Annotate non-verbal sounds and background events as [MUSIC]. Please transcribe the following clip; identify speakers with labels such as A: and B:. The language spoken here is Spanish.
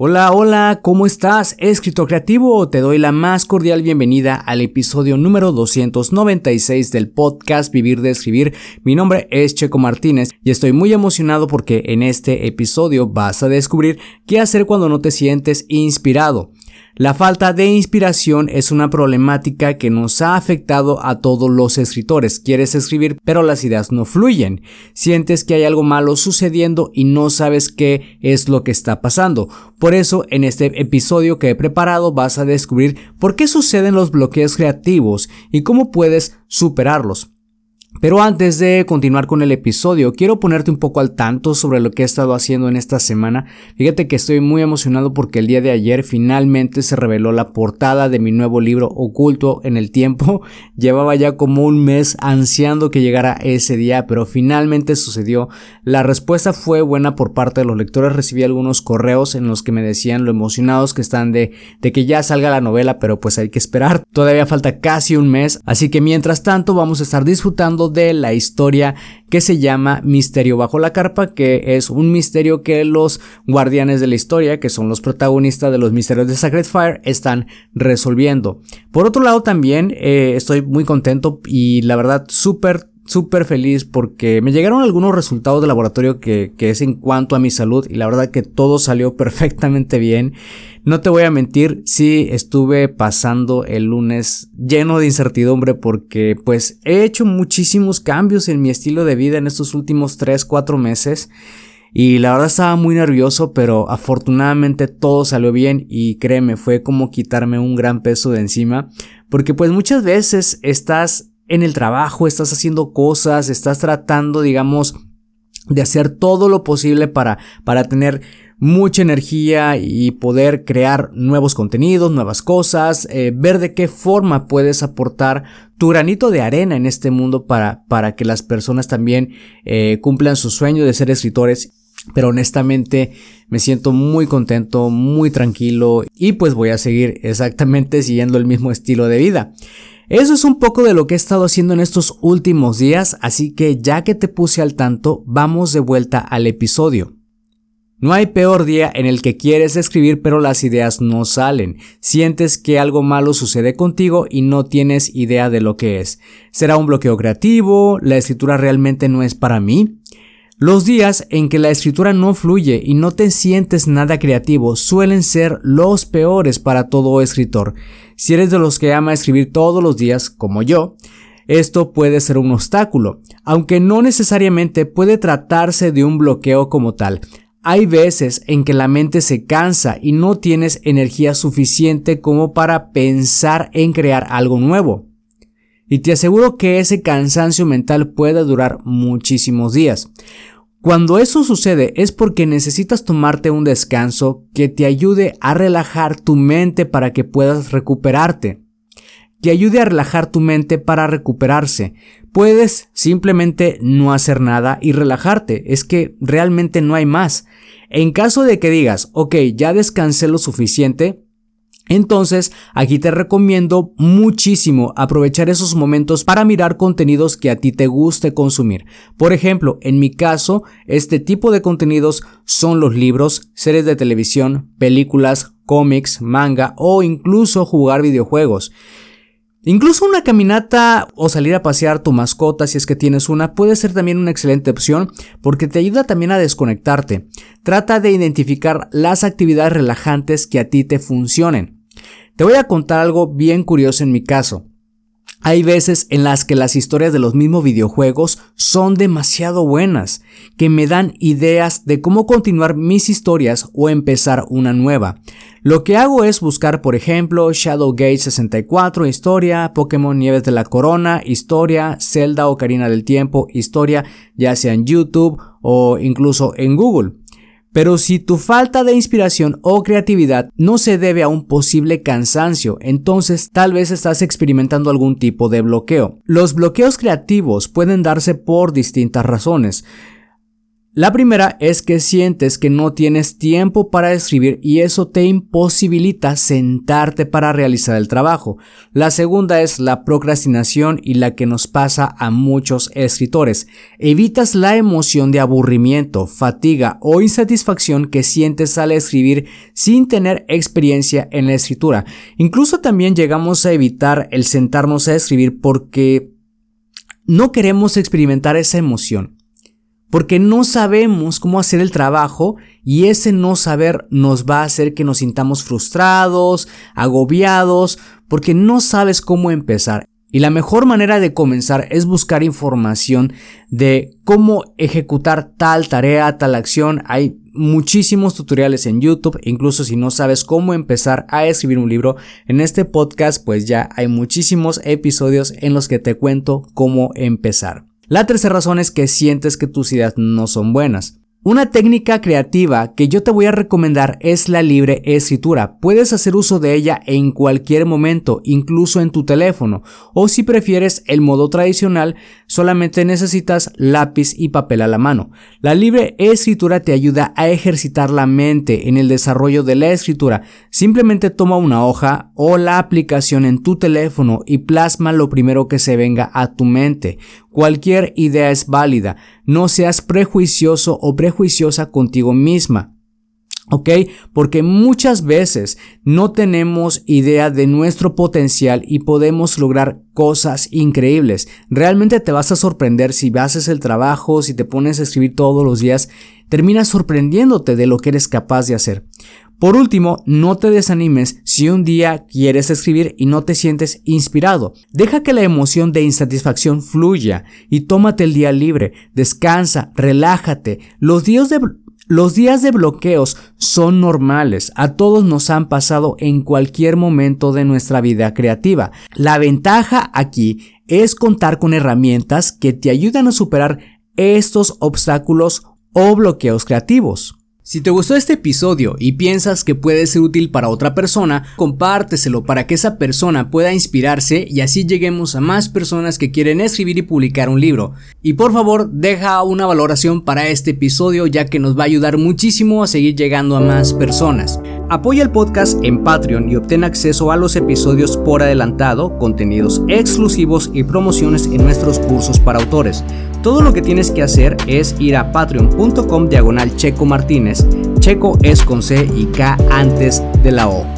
A: Hola, hola, ¿cómo estás? Escritor creativo, te doy la más cordial bienvenida al episodio número 296 del podcast Vivir de Escribir. Mi nombre es Checo Martínez y estoy muy emocionado porque en este episodio vas a descubrir qué hacer cuando no te sientes inspirado. La falta de inspiración es una problemática que nos ha afectado a todos los escritores. Quieres escribir, pero las ideas no fluyen. Sientes que hay algo malo sucediendo y no sabes qué es lo que está pasando. Por eso, en este episodio que he preparado vas a descubrir por qué suceden los bloqueos creativos y cómo puedes superarlos. Pero antes de continuar con el episodio, quiero ponerte un poco al tanto sobre lo que he estado haciendo en esta semana. Fíjate que estoy muy emocionado porque el día de ayer finalmente se reveló la portada de mi nuevo libro Oculto en el Tiempo. [LAUGHS] Llevaba ya como un mes ansiando que llegara ese día, pero finalmente sucedió. La respuesta fue buena por parte de los lectores. Recibí algunos correos en los que me decían lo emocionados que están de, de que ya salga la novela, pero pues hay que esperar. Todavía falta casi un mes, así que mientras tanto vamos a estar disfrutando de la historia que se llama Misterio bajo la carpa, que es un misterio que los guardianes de la historia, que son los protagonistas de los misterios de Sacred Fire, están resolviendo. Por otro lado también eh, estoy muy contento y la verdad súper súper feliz porque me llegaron algunos resultados de laboratorio que, que, es en cuanto a mi salud y la verdad que todo salió [LAUGHS] perfectamente bien. No te voy a mentir, sí estuve pasando el lunes lleno de incertidumbre porque pues he hecho muchísimos cambios en mi estilo de vida en estos últimos 3, 4 meses. Y la verdad estaba muy nervioso, pero afortunadamente todo salió bien y créeme, fue como quitarme un gran peso de encima. Porque pues muchas veces estás en el trabajo, estás haciendo cosas, estás tratando, digamos, de hacer todo lo posible para, para tener mucha energía y poder crear nuevos contenidos, nuevas cosas, eh, ver de qué forma puedes aportar tu granito de arena en este mundo para, para que las personas también eh, cumplan su sueño de ser escritores. Pero honestamente me siento muy contento, muy tranquilo y pues voy a seguir exactamente siguiendo el mismo estilo de vida. Eso es un poco de lo que he estado haciendo en estos últimos días, así que ya que te puse al tanto, vamos de vuelta al episodio. No hay peor día en el que quieres escribir pero las ideas no salen. Sientes que algo malo sucede contigo y no tienes idea de lo que es. ¿Será un bloqueo creativo? ¿La escritura realmente no es para mí? Los días en que la escritura no fluye y no te sientes nada creativo suelen ser los peores para todo escritor. Si eres de los que ama escribir todos los días, como yo, esto puede ser un obstáculo, aunque no necesariamente puede tratarse de un bloqueo como tal. Hay veces en que la mente se cansa y no tienes energía suficiente como para pensar en crear algo nuevo. Y te aseguro que ese cansancio mental puede durar muchísimos días. Cuando eso sucede es porque necesitas tomarte un descanso que te ayude a relajar tu mente para que puedas recuperarte. Que ayude a relajar tu mente para recuperarse. Puedes simplemente no hacer nada y relajarte. Es que realmente no hay más. En caso de que digas, ok, ya descansé lo suficiente, entonces, aquí te recomiendo muchísimo aprovechar esos momentos para mirar contenidos que a ti te guste consumir. Por ejemplo, en mi caso, este tipo de contenidos son los libros, series de televisión, películas, cómics, manga o incluso jugar videojuegos. Incluso una caminata o salir a pasear tu mascota si es que tienes una puede ser también una excelente opción porque te ayuda también a desconectarte. Trata de identificar las actividades relajantes que a ti te funcionen. Te voy a contar algo bien curioso en mi caso. Hay veces en las que las historias de los mismos videojuegos son demasiado buenas, que me dan ideas de cómo continuar mis historias o empezar una nueva. Lo que hago es buscar, por ejemplo, Shadowgate 64, historia, Pokémon Nieves de la Corona, historia, Zelda Ocarina del Tiempo, historia, ya sea en YouTube o incluso en Google. Pero si tu falta de inspiración o creatividad no se debe a un posible cansancio, entonces tal vez estás experimentando algún tipo de bloqueo. Los bloqueos creativos pueden darse por distintas razones. La primera es que sientes que no tienes tiempo para escribir y eso te imposibilita sentarte para realizar el trabajo. La segunda es la procrastinación y la que nos pasa a muchos escritores. Evitas la emoción de aburrimiento, fatiga o insatisfacción que sientes al escribir sin tener experiencia en la escritura. Incluso también llegamos a evitar el sentarnos a escribir porque no queremos experimentar esa emoción porque no sabemos cómo hacer el trabajo y ese no saber nos va a hacer que nos sintamos frustrados, agobiados, porque no sabes cómo empezar. Y la mejor manera de comenzar es buscar información de cómo ejecutar tal tarea, tal acción. Hay muchísimos tutoriales en YouTube, incluso si no sabes cómo empezar a escribir un libro, en este podcast pues ya hay muchísimos episodios en los que te cuento cómo empezar. La tercera razón es que sientes que tus ideas no son buenas. Una técnica creativa que yo te voy a recomendar es la libre escritura. Puedes hacer uso de ella en cualquier momento, incluso en tu teléfono. O si prefieres el modo tradicional, solamente necesitas lápiz y papel a la mano. La libre escritura te ayuda a ejercitar la mente en el desarrollo de la escritura. Simplemente toma una hoja o la aplicación en tu teléfono y plasma lo primero que se venga a tu mente. Cualquier idea es válida. No seas prejuicioso o prejuiciosa contigo misma. ¿Ok? Porque muchas veces no tenemos idea de nuestro potencial y podemos lograr cosas increíbles. Realmente te vas a sorprender si haces el trabajo, si te pones a escribir todos los días, terminas sorprendiéndote de lo que eres capaz de hacer. Por último, no te desanimes si un día quieres escribir y no te sientes inspirado. Deja que la emoción de insatisfacción fluya y tómate el día libre, descansa, relájate. Los días de los días de bloqueos son normales, a todos nos han pasado en cualquier momento de nuestra vida creativa. La ventaja aquí es contar con herramientas que te ayudan a superar estos obstáculos o bloqueos creativos. Si te gustó este episodio y piensas que puede ser útil para otra persona, compárteselo para que esa persona pueda inspirarse y así lleguemos a más personas que quieren escribir y publicar un libro. Y por favor, deja una valoración para este episodio ya que nos va a ayudar muchísimo a seguir llegando a más personas. Apoya el podcast en Patreon y obtén acceso a los episodios por adelantado, contenidos exclusivos y promociones en nuestros cursos para autores. Todo lo que tienes que hacer es ir a patreon.com diagonal Checo Martínez. Checo es con C y K antes de la O.